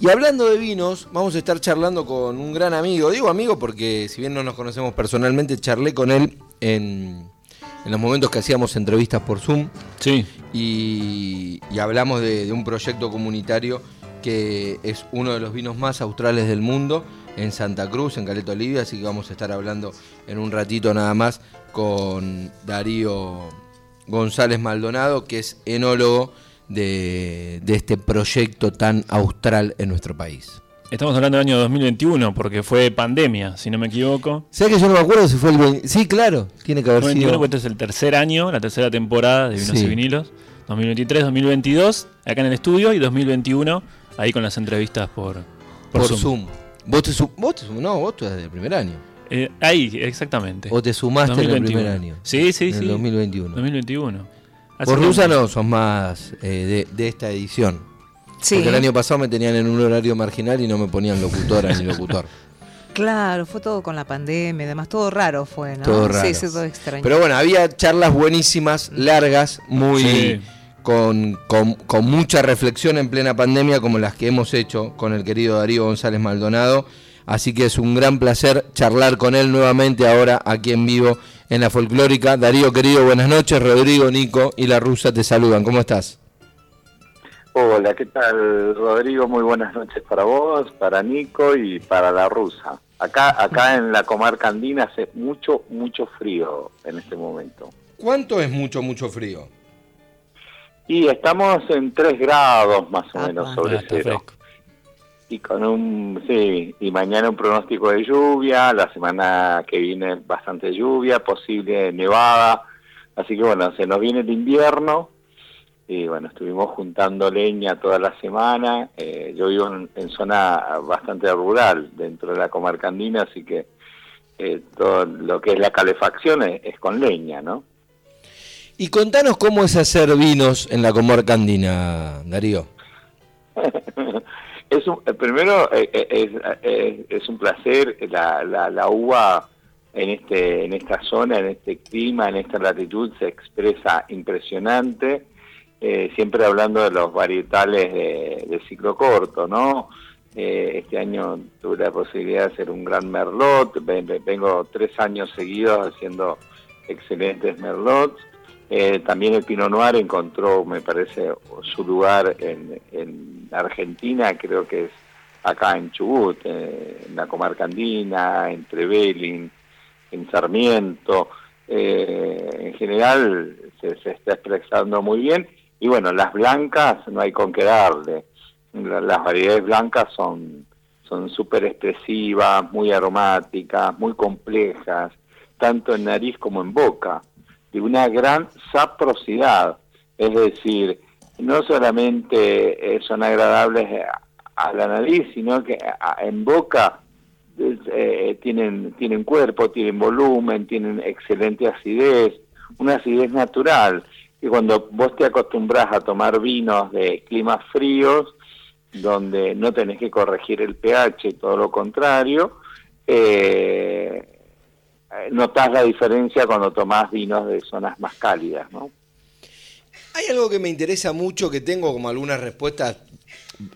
Y hablando de vinos, vamos a estar charlando con un gran amigo. Digo amigo porque si bien no nos conocemos personalmente, charlé con él en, en los momentos que hacíamos entrevistas por Zoom. Sí. Y, y hablamos de, de un proyecto comunitario que es uno de los vinos más australes del mundo en Santa Cruz, en Caleta Olivia, así que vamos a estar hablando en un ratito nada más con Darío González Maldonado, que es enólogo de, de este proyecto tan austral en nuestro país. Estamos hablando del año 2021 porque fue pandemia, si no me equivoco. ¿Sabes que yo no me acuerdo si fue el 20? Sí, claro, tiene que haber 2021 sido. porque este es el tercer año, la tercera temporada de Vinos Sí. y Vinilos. 2023, 2022, acá en el estudio, y 2021, ahí con las entrevistas por, por, Por Zoom. Zoom. ¿Vos te, su- vos te sum- No, vos desde el primer año. Eh, ahí, exactamente. ¿O te sumaste en el 2021. primer año? Sí, sí, en sí. el 2021. 2021. Así Vos rusa no sos más eh, de, de esta edición. Sí, Porque el año pasado me tenían en un horario marginal y no me ponían locutora ni locutor. claro, fue todo con la pandemia y demás, todo raro fue, ¿no? Todo raro. Sí, sí, todo extraño. Pero bueno, había charlas buenísimas, largas, muy Sí. con, con- con mucha reflexión en plena pandemia, como las que hemos hecho con el querido Darío González Maldonado. Así que es un gran placer charlar con él nuevamente ahora aquí en vivo en la folclórica. Darío querido, buenas noches. Rodrigo, Nico y la rusa te saludan. ¿Cómo estás? Hola, ¿qué tal, Rodrigo? Muy buenas noches para vos, para Nico y para la rusa. Acá, acá en la comarca andina hace mucho, mucho frío en este momento. ¿Cuánto es mucho, mucho frío? Y estamos en 3 grados más o menos Ah, sobre cero. Y con un, sí, y mañana un pronóstico de lluvia, la semana que viene bastante lluvia, posible nevada. Así que bueno, se nos viene el invierno y bueno, estuvimos juntando leña toda la semana. Eh, yo vivo en, en zona bastante rural dentro de la comarca andina, así que eh, todo lo que es la calefacción es, es con leña, ¿no? Y contanos cómo es hacer vinos en la comarca andina, Darío. es un, eh, primero eh, eh, es, un placer la, la, la uva en este en esta zona en este clima en esta latitud se expresa impresionante siempre hablando de los varietales de, ciclo corto no este año tuve la posibilidad de hacer un gran merlot Ven- ven- vengo tres años seguidos haciendo excelentes merlots eh, también el Pinot Noir encontró, me parece, su lugar en, en Argentina, creo que es acá en Chubut, eh, en la comarca andina, en Trevelin, en Sarmiento. Eh, en general se, está expresando muy bien. Y bueno, las blancas no hay con qué darle. La- las variedades blancas son son súper expresivas, muy aromáticas, muy complejas, tanto en nariz como en boca de una gran saprosidad, es decir, no solamente eh, son agradables a, a la nariz, sino que en boca eh, tienen, tienen cuerpo, tienen volumen, tienen excelente acidez, una acidez natural, que cuando vos te acostumbras a tomar vinos de climas fríos, donde no tenés que corregir el pH, todo lo contrario, eh, eh, notás la diferencia cuando tomás vinos de zonas más cálidas, ¿no? Hay algo que me interesa mucho, que tengo como algunas respuestas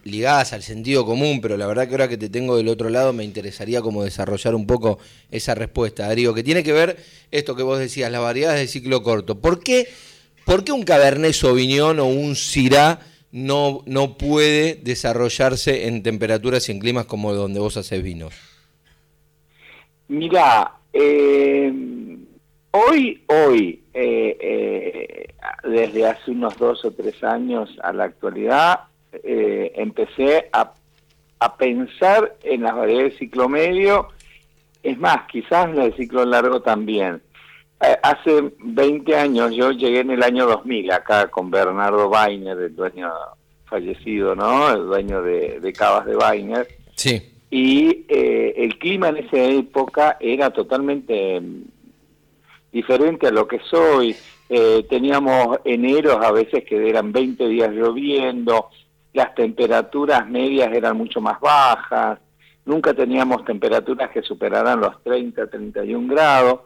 ligadas al sentido común, pero la verdad que ahora que te tengo del otro lado me interesaría como desarrollar un poco esa respuesta, Darío, que tiene que ver esto que vos decías, las variedades de ciclo corto. ¿Por qué, por qué un Cabernet Sauvignon o un Syrah no, no puede desarrollarse en temperaturas y en climas como donde vos haces vinos? Mira, eh, hoy, hoy, eh, eh, desde hace unos dos o tres años a la actualidad, eh, empecé a, pensar en las variedades de ciclo medio, es más, quizás en el ciclo largo también. Eh, hace 20 años, yo llegué en el año 2000 acá con Bernardo Weiner, el dueño fallecido, ¿no? El dueño de, de Cavas de Weiner Sí. Y eh, el clima en esa época era totalmente mm, diferente a lo que soy. Eh, teníamos eneros a veces que eran 20 días lloviendo, las temperaturas medias eran mucho más bajas, nunca teníamos temperaturas que superaran los 30, 31 grados.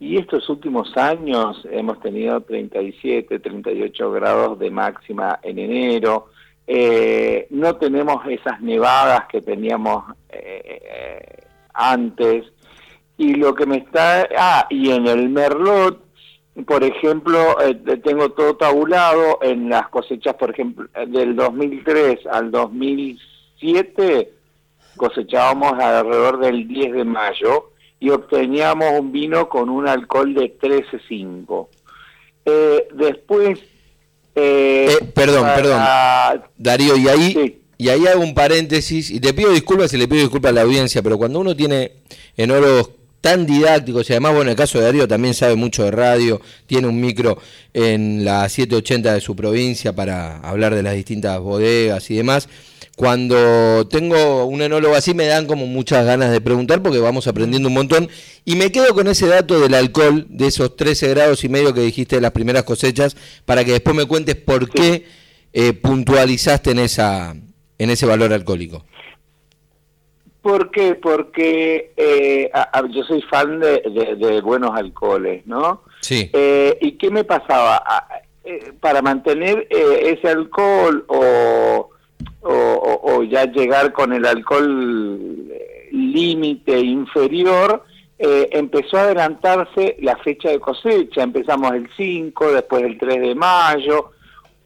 Y estos últimos años hemos tenido 37, 38 grados de máxima en enero, eh, no tenemos esas nevadas que teníamos eh, antes, y lo que me está... Ah, y en el Merlot, por ejemplo, eh, tengo todo tabulado en las cosechas, por ejemplo, del 2003 al 2007 cosechábamos alrededor del 10 de mayo y obteníamos un vino con un alcohol de 13,5. Eh, después... Eh, eh, perdón, perdón. Darío, y ahí, y ahí hago un paréntesis, y te pido disculpas y le pido disculpas a la audiencia, pero cuando uno tiene en oro tan didácticos y además, bueno, en el caso de Darío también sabe mucho de radio, tiene un micro en la 780 de su provincia para hablar de las distintas bodegas y demás. Cuando tengo un enólogo así me dan como muchas ganas de preguntar porque vamos aprendiendo un montón y me quedo con ese dato del alcohol, de esos 13 grados y medio que dijiste de las primeras cosechas, para que después me cuentes por qué eh, puntualizaste en, esa, en ese valor alcohólico. ¿Por qué? Porque eh, yo soy fan de, buenos alcoholes, ¿no? Sí. Eh, ¿Y qué me pasaba? Eh, para mantener ese alcohol o, o, ya llegar con el alcohol límite inferior, empezó a adelantarse la fecha de cosecha. Empezamos el 5, después el 3 de mayo.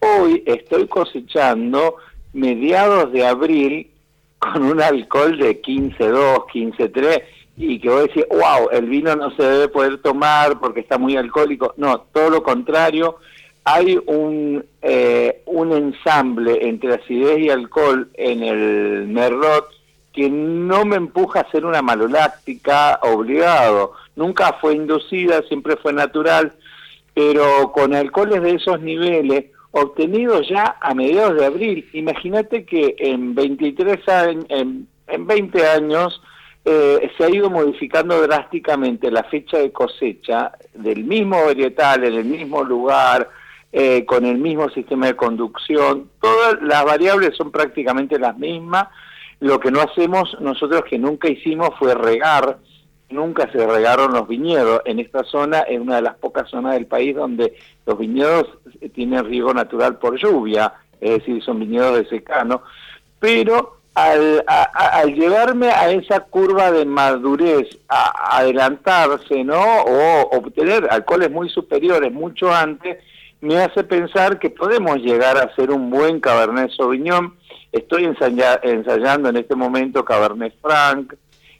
Hoy estoy cosechando mediados de abril con un alcohol de 15.2, 15.3 y que vos decís, wow, el vino no se debe poder tomar porque está muy alcohólico. No, todo lo contrario, hay un, eh, un ensamble entre acidez y alcohol en el Merlot que no me empuja a hacer una maloláctica obligado. Nunca fue inducida, siempre fue natural, pero con alcoholes de esos niveles obtenido ya a mediados de abril. Imagínate que en 23 años, en, 20 años eh, se ha ido modificando drásticamente la fecha de cosecha del mismo varietal, en el mismo lugar, eh, con el mismo sistema de conducción. Todas las variables son prácticamente las mismas. Lo que no hacemos nosotros que nunca hicimos fue regar nunca se regaron los viñedos. En esta zona es una de las pocas zonas del país donde los viñedos tienen riego natural por lluvia, es decir, son viñedos de secano, pero al, llevarme a esa curva de madurez, a, adelantarse, ¿no? O obtener alcoholes muy superiores mucho antes, me hace pensar que podemos llegar a ser un buen Cabernet Sauvignon. Estoy ensayando en este momento Cabernet Franc,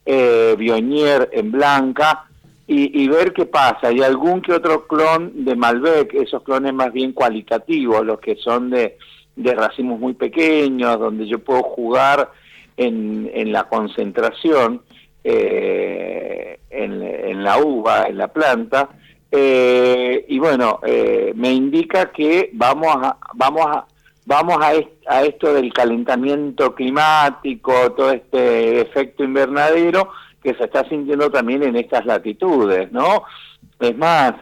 eh, Bionier en blanca y, ver qué pasa. Y algún que otro clon de Malbec, esos clones más bien cualitativos, los que son de, de racimos muy pequeños, donde yo puedo jugar en, en la concentración, eh, en, la uva, en la planta. Eh, y bueno, eh, me indica que vamos a, vamos a, vamos a, esto del calentamiento climático, todo este efecto invernadero que se está sintiendo también en estas latitudes, ¿no? Es más,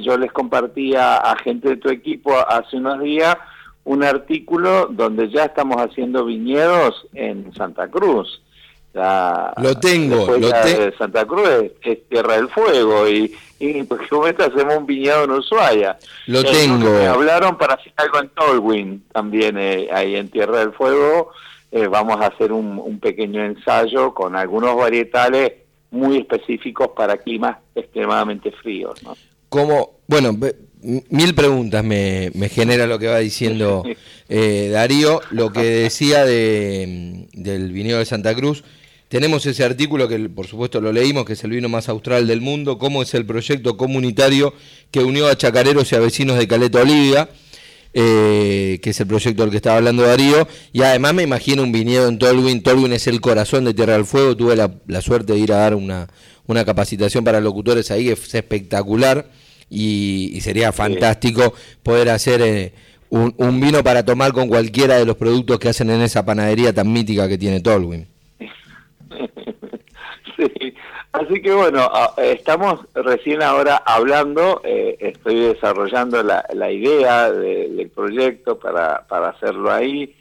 yo les compartía a gente de tu equipo hace unos días un artículo donde ya estamos haciendo viñedos en Santa Cruz lo tengo, lo tengo. Santa Cruz es, Tierra del Fuego y, y por momento hacemos un viñedo en Ushuaia. Lo tengo. Me hablaron para hacer algo en Tolwyn también eh, ahí en Tierra del Fuego. Eh, vamos a hacer un, un, pequeño ensayo con algunos varietales muy específicos para climas extremadamente fríos. ¿no? Como, bueno, mil preguntas me, me, genera lo que va diciendo eh, Darío. Lo que decía de, del viñedo de Santa Cruz tenemos ese artículo que por supuesto lo leímos, que es el vino más austral del mundo, cómo es el proyecto comunitario que unió a chacareros y a vecinos de Caleta Olivia, eh, que es el proyecto del que estaba hablando Darío, y además me imagino un viñedo en Tolwyn, Tolwyn es el corazón de Tierra del Fuego, tuve la, suerte de ir a dar una, una, capacitación para locutores ahí, que es espectacular, y, sería fantástico poder hacer... Eh, un, un vino para tomar con cualquiera de los productos que hacen en esa panadería tan mítica que tiene Tolwyn. sí. Así que bueno, estamos recién ahora hablando, eh, estoy desarrollando la, la idea del proyecto para, para hacerlo ahí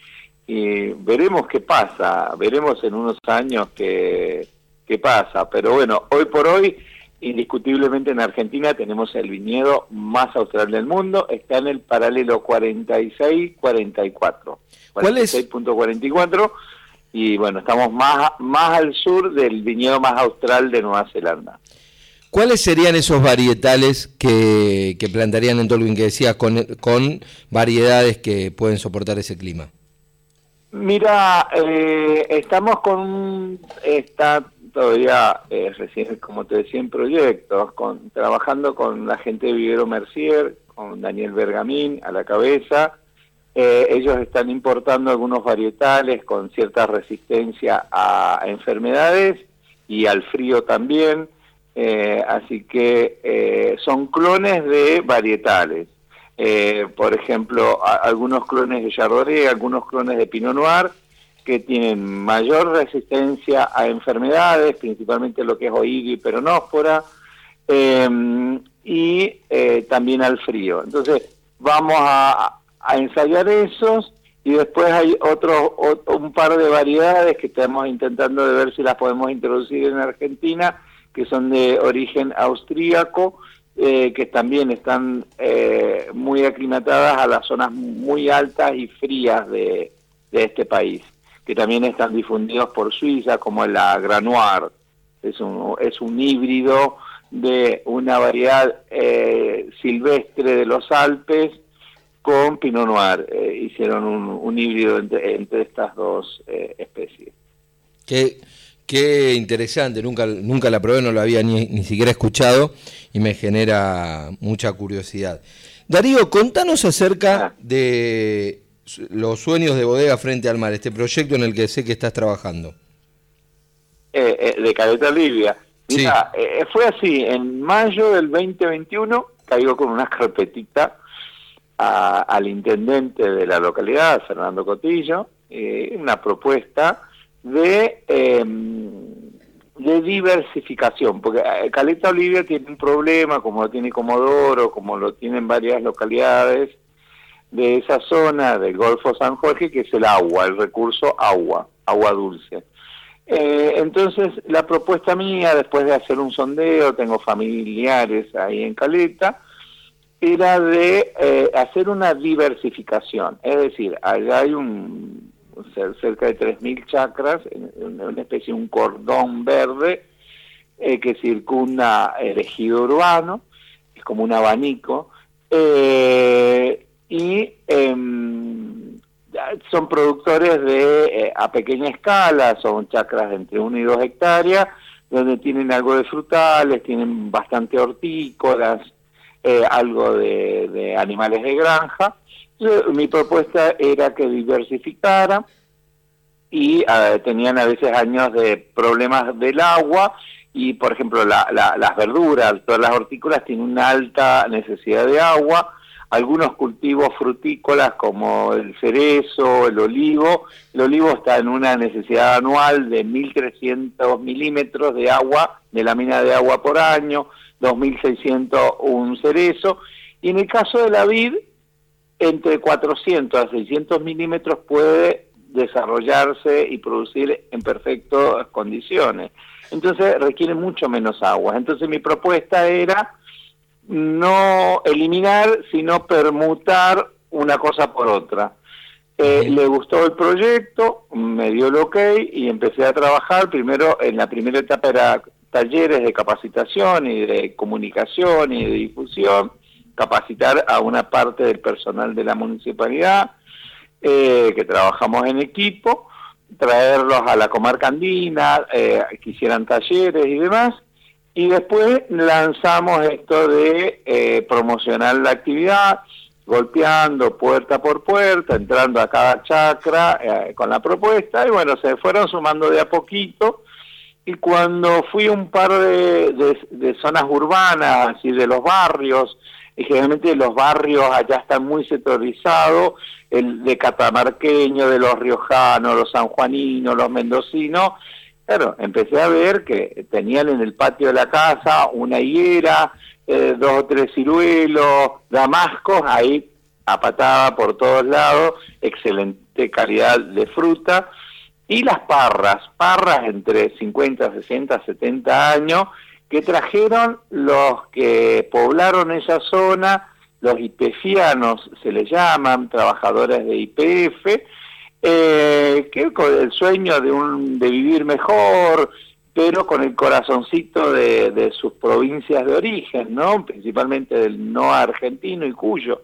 y veremos qué pasa, veremos en unos años qué, qué pasa, pero bueno, hoy por hoy indiscutiblemente en Argentina tenemos el viñedo más austral del mundo, está en el paralelo 46-44. ¿Cuál es? 46.44 y bueno, estamos más, más al sur del viñedo más austral de Nueva Zelanda. ¿Cuáles serían esos varietales que, que plantarían en Tolkien que decías con, con variedades que pueden soportar ese clima? Mira, eh, estamos con, está todavía eh, recién, como te decía, en proyectos, con, trabajando con la gente de Vivero Mercier, con Daniel Bergamín a la cabeza. Eh, ellos están importando algunos varietales con cierta resistencia a enfermedades y al frío también. Eh, así que eh, son clones de varietales. Por ejemplo, algunos clones de Chardonnay, algunos clones de Pinot Noir, que tienen mayor resistencia a enfermedades, principalmente lo que es oído y peronófora, y también al frío. Entonces, vamos a, a, ensayar esos y después hay otro, un par de variedades que estamos intentando de ver si las podemos introducir en Argentina, que son de origen austríaco, eh, que también están eh, muy aclimatadas a las zonas muy altas y frías de, este país, que también están difundidos por Suiza, como la Granoir, es un, es un híbrido de una variedad eh, silvestre de los Alpes con Pinot Noir. hicieron un, híbrido entre, entre estas dos especies. ¿Qué, Qué interesante, nunca, nunca la probé, no lo había ni, ni siquiera escuchado y me genera mucha curiosidad. Darío, contanos acerca ah. de los sueños de bodega frente al mar, este proyecto en el que sé que estás trabajando. Eh, eh, de Caleta Libia. Mira, eh, fue así, en mayo del 2021 caigo con una carpetita al intendente de la localidad, Fernando Cotillo, una propuesta de, em, de diversificación, porque eh, Caleta Olivia tiene un problema, como lo tiene Comodoro, como lo tienen varias localidades de esa zona del Golfo San Jorge, que es el agua, el recurso agua, agua dulce. Eh, entonces, la propuesta mía, después de hacer un sondeo, tengo familiares ahí en Caleta, era de eh, hacer una diversificación. Es decir, allá hay un cerca de 3.000 chacras, una especie de un cordón verde eh, que circunda el ejido urbano, es como un abanico, eh, y em, son productores de a pequeña escala, son chacras de entre 1 y 2 hectáreas, donde tienen algo de frutales, tienen bastante hortícolas, algo de, animales de granja, mi propuesta era que diversificara y ah, tenían a veces años de problemas del agua y, por ejemplo, las verduras, todas las hortícolas tienen una alta necesidad de agua. Algunos cultivos frutícolas como el cerezo, el olivo, el olivo está en una necesidad anual de 1.300 milímetros de agua, de la mina de agua por año, 2.600 un cerezo. Y en el caso de la vid, entre 400 a 600 milímetros puede desarrollarse y producir en perfectas condiciones. Entonces requiere mucho menos agua. Entonces mi propuesta era no eliminar, sino permutar una cosa por otra. Eh, le gustó el proyecto, me dio el ok y empecé a trabajar. Primero, en la primera etapa era talleres de capacitación y de comunicación y de difusión capacitar a una parte del personal de la municipalidad, eh, que trabajamos en equipo, traerlos a la comarca andina, eh, que hicieran talleres y demás, y después lanzamos esto de eh, promocionar la actividad, golpeando puerta por puerta, entrando a cada chacra eh, con la propuesta, y bueno, se fueron sumando de a poquito, y cuando fui a un par de, de zonas urbanas, así de los barrios, y generalmente los barrios allá están muy sectorizados, el de catamarqueño, de los riojanos, los sanjuaninos, los mendocinos. Claro, empecé a ver que tenían en el patio de la casa una higuera, eh, dos o tres ciruelos, damascos, ahí apatada por todos lados, excelente calidad de fruta. Y las parras, parras entre 50, 60, 70 años, que trajeron los que poblaron esa zona, los IPFianos se les llaman, trabajadores de IPF, eh, que con el sueño de, un, de vivir mejor, pero con el corazoncito de, sus provincias de origen, ¿no? Principalmente del no argentino y cuyo.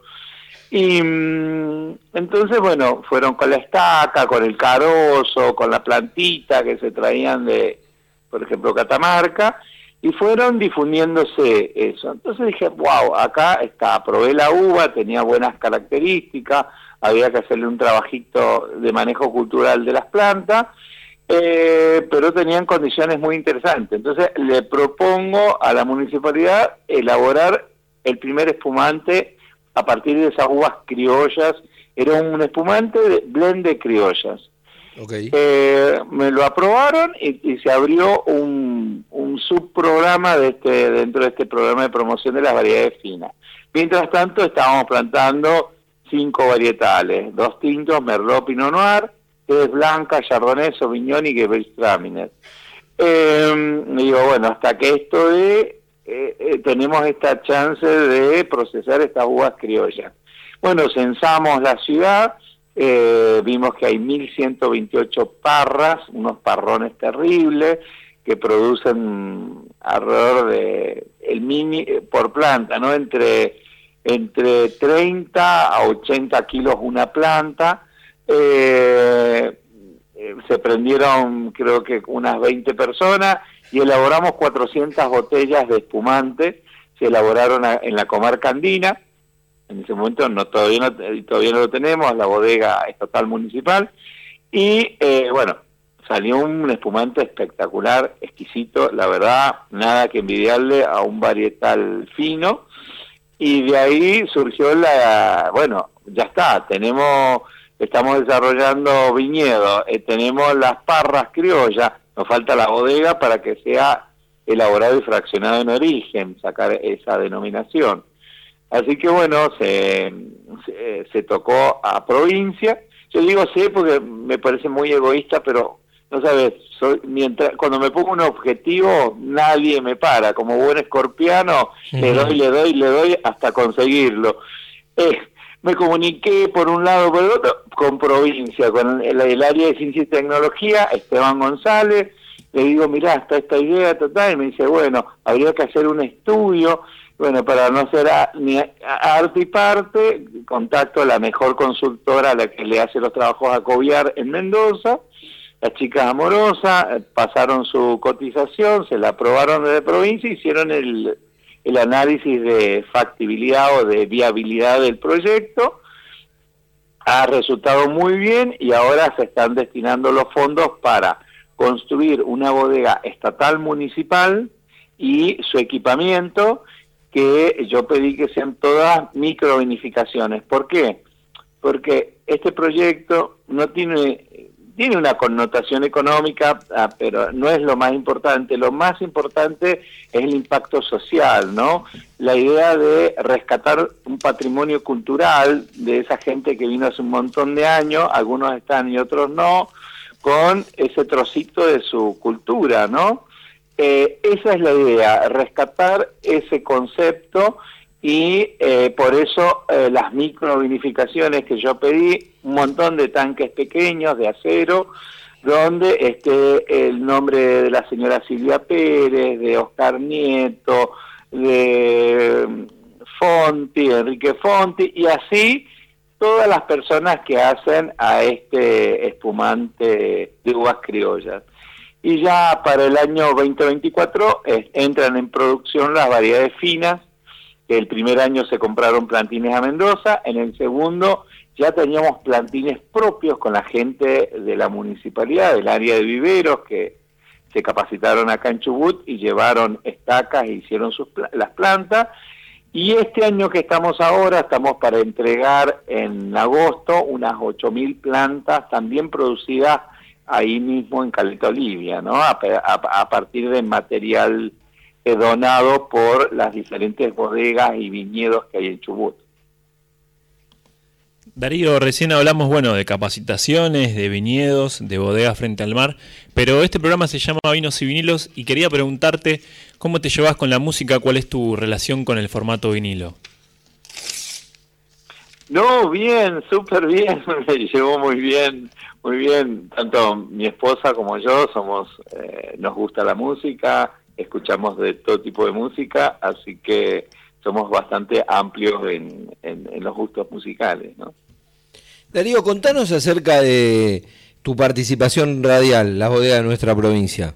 Y mm, entonces, bueno, fueron con la estaca, con el carozo, con la plantita que se traían de, por ejemplo, Catamarca, y fueron difundiéndose eso. Entonces dije, wow, acá está, probé la uva, tenía buenas características, había que hacerle un trabajito de manejo cultural de las plantas, eh, pero tenían condiciones muy interesantes. Entonces le propongo a la municipalidad elaborar el primer espumante a partir de esas uvas criollas. Era un espumante de blend de criollas. Eh, me lo aprobaron y, se abrió un, un, subprograma de este, dentro de este programa de promoción de las variedades finas. Mientras tanto, estábamos plantando cinco varietales, dos tintos, Merlot, Pinot Noir, es Blanca, Chardonnay, Sauvignon y Gewürztraminer. Eh, digo, bueno, hasta que esto de, eh, eh, tenemos esta chance de procesar estas uvas criollas. Bueno, censamos la ciudad, eh, vimos que hay 1.128 parras, unos parrones terribles, que producen alrededor de, el mini, por planta, ¿no? Entre, entre 30 a 80 kilos una planta, eh, eh, se prendieron creo que unas 20 personas y elaboramos 400 botellas de espumante, se elaboraron en la comarca andina, en ese momento no todavía no, todavía no lo tenemos, la bodega estatal municipal, y eh, bueno, salió un espumante espectacular, exquisito, la verdad, nada que envidiarle a un varietal fino, y de ahí surgió la, bueno, ya está, tenemos estamos desarrollando viñedos, eh, tenemos las parras criollas, nos falta la bodega para que sea elaborado y fraccionado en origen, sacar esa denominación. Así que bueno, se, se, tocó a provincia. Yo digo sí porque me parece muy egoísta, pero no sabes, soy, mientras, cuando me pongo un objetivo, nadie me para. Como buen escorpiano, le doy, le doy, le doy hasta conseguirlo. Eh, me comuniqué por un lado por el otro con provincia, con el, área de ciencia y tecnología, Esteban González, le digo, mirá, está esta idea total, y me dice, bueno, habría que hacer un estudio, bueno, para no ser ni arte y parte, contacto a la mejor consultora a la que le hace los trabajos a Coviar en Mendoza, las chicas amorosas pasaron su cotización, se la aprobaron desde provincia, hicieron el, el análisis de factibilidad o de viabilidad del proyecto. Ha resultado muy bien y ahora se están destinando los fondos para construir una bodega estatal municipal y su equipamiento que yo pedí que sean todas microvinificaciones. ¿Por qué? Porque este proyecto no tiene tiene una connotación económica, ah, pero no es lo más importante. Lo más importante es el impacto social, ¿no? La idea de rescatar un patrimonio cultural de esa gente que vino hace un montón de años, algunos están y otros no, con ese trocito de su cultura, ¿no? Eh, esa es la idea, rescatar ese concepto y eh, por eso eh, las microvinificaciones que yo pedí, un montón de tanques pequeños de acero, donde esté el nombre de la señora Silvia Pérez, de Oscar Nieto, de Fonti, Enrique Fonti, y así todas las personas que hacen a este espumante de uvas criollas. Y ya para el año 2024 entran en producción las variedades finas, el primer año se compraron plantines a Mendoza, en el segundo ya teníamos plantines propios con la gente de la municipalidad, del área de viveros, que se capacitaron acá en Chubut y llevaron estacas e hicieron sus, las plantas. Y este año que estamos ahora, estamos para entregar en agosto unas 8.000 plantas también producidas ahí mismo en Caleta Olivia, ¿no? A, a partir de material donado por las diferentes bodegas y viñedos que hay en Chubut. Darío, recién hablamos, bueno, de capacitaciones, de viñedos, de bodegas frente al mar, pero este programa se llama Vinos y Vinilos y quería preguntarte cómo te llevas con la música, cuál es tu relación con el formato vinilo. No, bien, súper bien, me llevó muy bien, muy bien. Tanto mi esposa como yo somos, eh, nos gusta la música, escuchamos de todo tipo de música, así que somos bastante amplios en, en, los gustos musicales, ¿no? Darío, contanos acerca de tu participación radial, la bodega de nuestra provincia.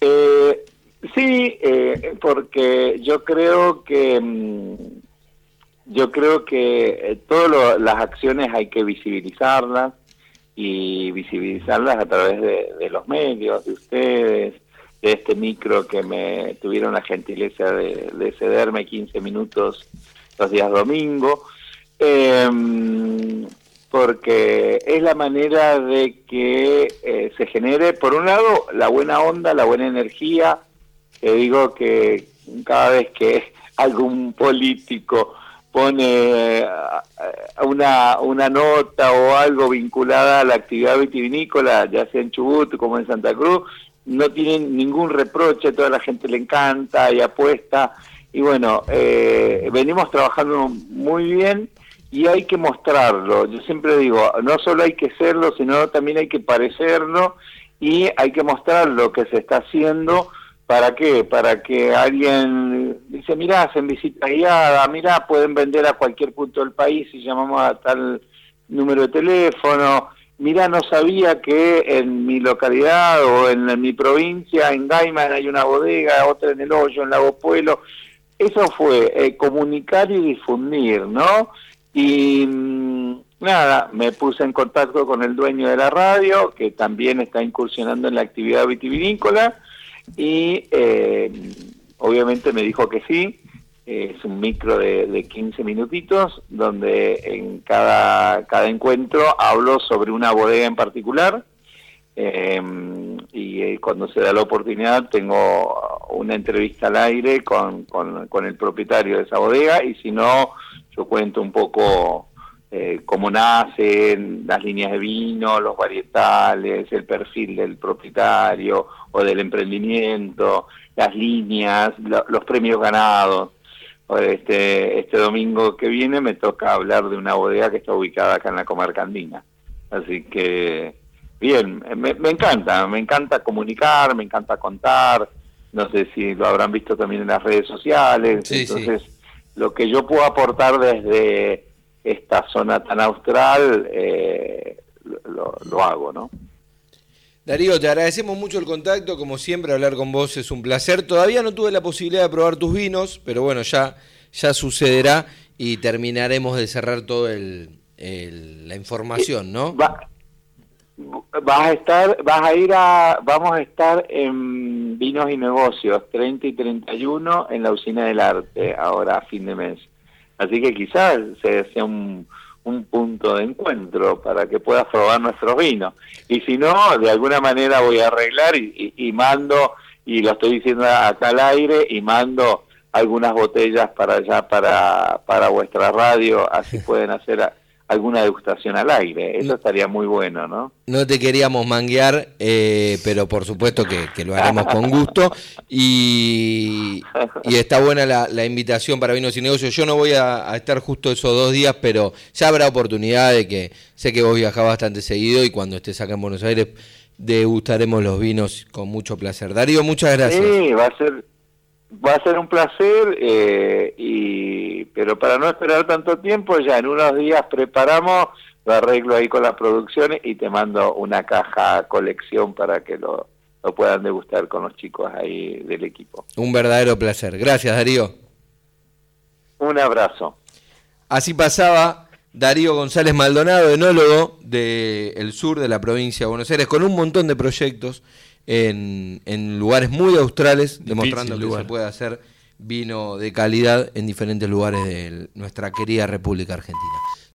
Eh, sí, eh, porque yo creo que mm, yo creo que eh, todas las acciones hay que visibilizarlas y visibilizarlas a través de los medios, de ustedes, de este micro que me tuvieron la gentileza de, cederme 15 minutos los días domingo, em, porque es la manera de que eh, se genere, por un lado, la buena onda, la buena energía, que digo que cada vez que algún político pone eh, una, una nota o algo vinculada a la actividad vitivinícola, ya sea en Chubut como en Santa Cruz, no tienen ningún reproche, toda la gente le encanta y apuesta. Y bueno, eh, venimos trabajando muy bien y hay que mostrarlo. Yo siempre digo, no solo hay que serlo, sino también hay que parecerlo y hay que mostrar lo que se está haciendo. ¿Para qué? Para que alguien dice, mirá, hacen visita guiada, mirá, pueden vender a cualquier punto del país si llamamos a tal número de teléfono mira, no sabía que en mi localidad o en, mi provincia, en Gaiman, hay una bodega, otra en El Hoyo, en Lago Pueblo. Eso fue eh, comunicar y difundir, ¿no? Y mm, nada, me puse en contacto con el dueño de la radio, que también está incursionando en la actividad vitivinícola, y eh, obviamente me dijo que sí es un micro de, de, 15 minutitos donde en cada, cada encuentro hablo sobre una bodega en particular em, y eh, cuando se da la oportunidad tengo una entrevista al aire con, con, el propietario de esa bodega y si no yo cuento un poco eh, cómo nacen las líneas de vino, los varietales, el perfil del propietario o del emprendimiento, las líneas, los premios ganados. Este, este domingo que viene me toca hablar de una bodega que está ubicada acá en la comarca andina. Así que, bien, me, encanta, me encanta comunicar, me encanta contar. No sé si lo habrán visto también en las redes sociales. Entonces, lo que yo puedo aportar desde esta zona tan austral, eh, lo, lo hago, ¿no? Darío, te agradecemos mucho el contacto, como siempre hablar con vos es un placer. Todavía no tuve la posibilidad de probar tus vinos, pero bueno, ya, ya sucederá y terminaremos de cerrar toda la información, ¿no? vas a estar, vas a ir a, vamos a estar en Vinos y Negocios, 30 y 31 en la Usina del Arte, ahora a fin de mes. Así que quizás sea un un punto de encuentro para que puedas probar nuestros vinos. Y si no, de alguna manera voy a arreglar y, mando, y lo estoy diciendo acá al aire, y mando algunas botellas para allá, para, para vuestra radio, así pueden hacer alguna degustación al aire. Eso estaría muy bueno, ¿no? No te queríamos manguear, eh, pero por supuesto que, lo haremos con gusto. Y, está buena la, invitación para Vinos y Negocios. Yo no voy a, estar justo esos dos días, pero ya habrá oportunidad de que sé que vos viajás bastante seguido y cuando estés acá en Buenos Aires degustaremos los vinos con mucho placer. Darío, muchas gracias. Sí, va a ser Va a ser un placer, eh, y, pero para no esperar tanto tiempo, ya en unos días preparamos, lo arreglo ahí con las producciones y te mando una caja colección para que lo, lo puedan degustar con los chicos ahí del equipo. Un verdadero placer. Gracias, Darío. Un abrazo. Así pasaba Darío González Maldonado, enólogo del sur de la provincia de Buenos Aires, con un montón de proyectos en, lugares muy australes, demostrando que se puede hacer vino de calidad en diferentes lugares de nuestra querida República Argentina.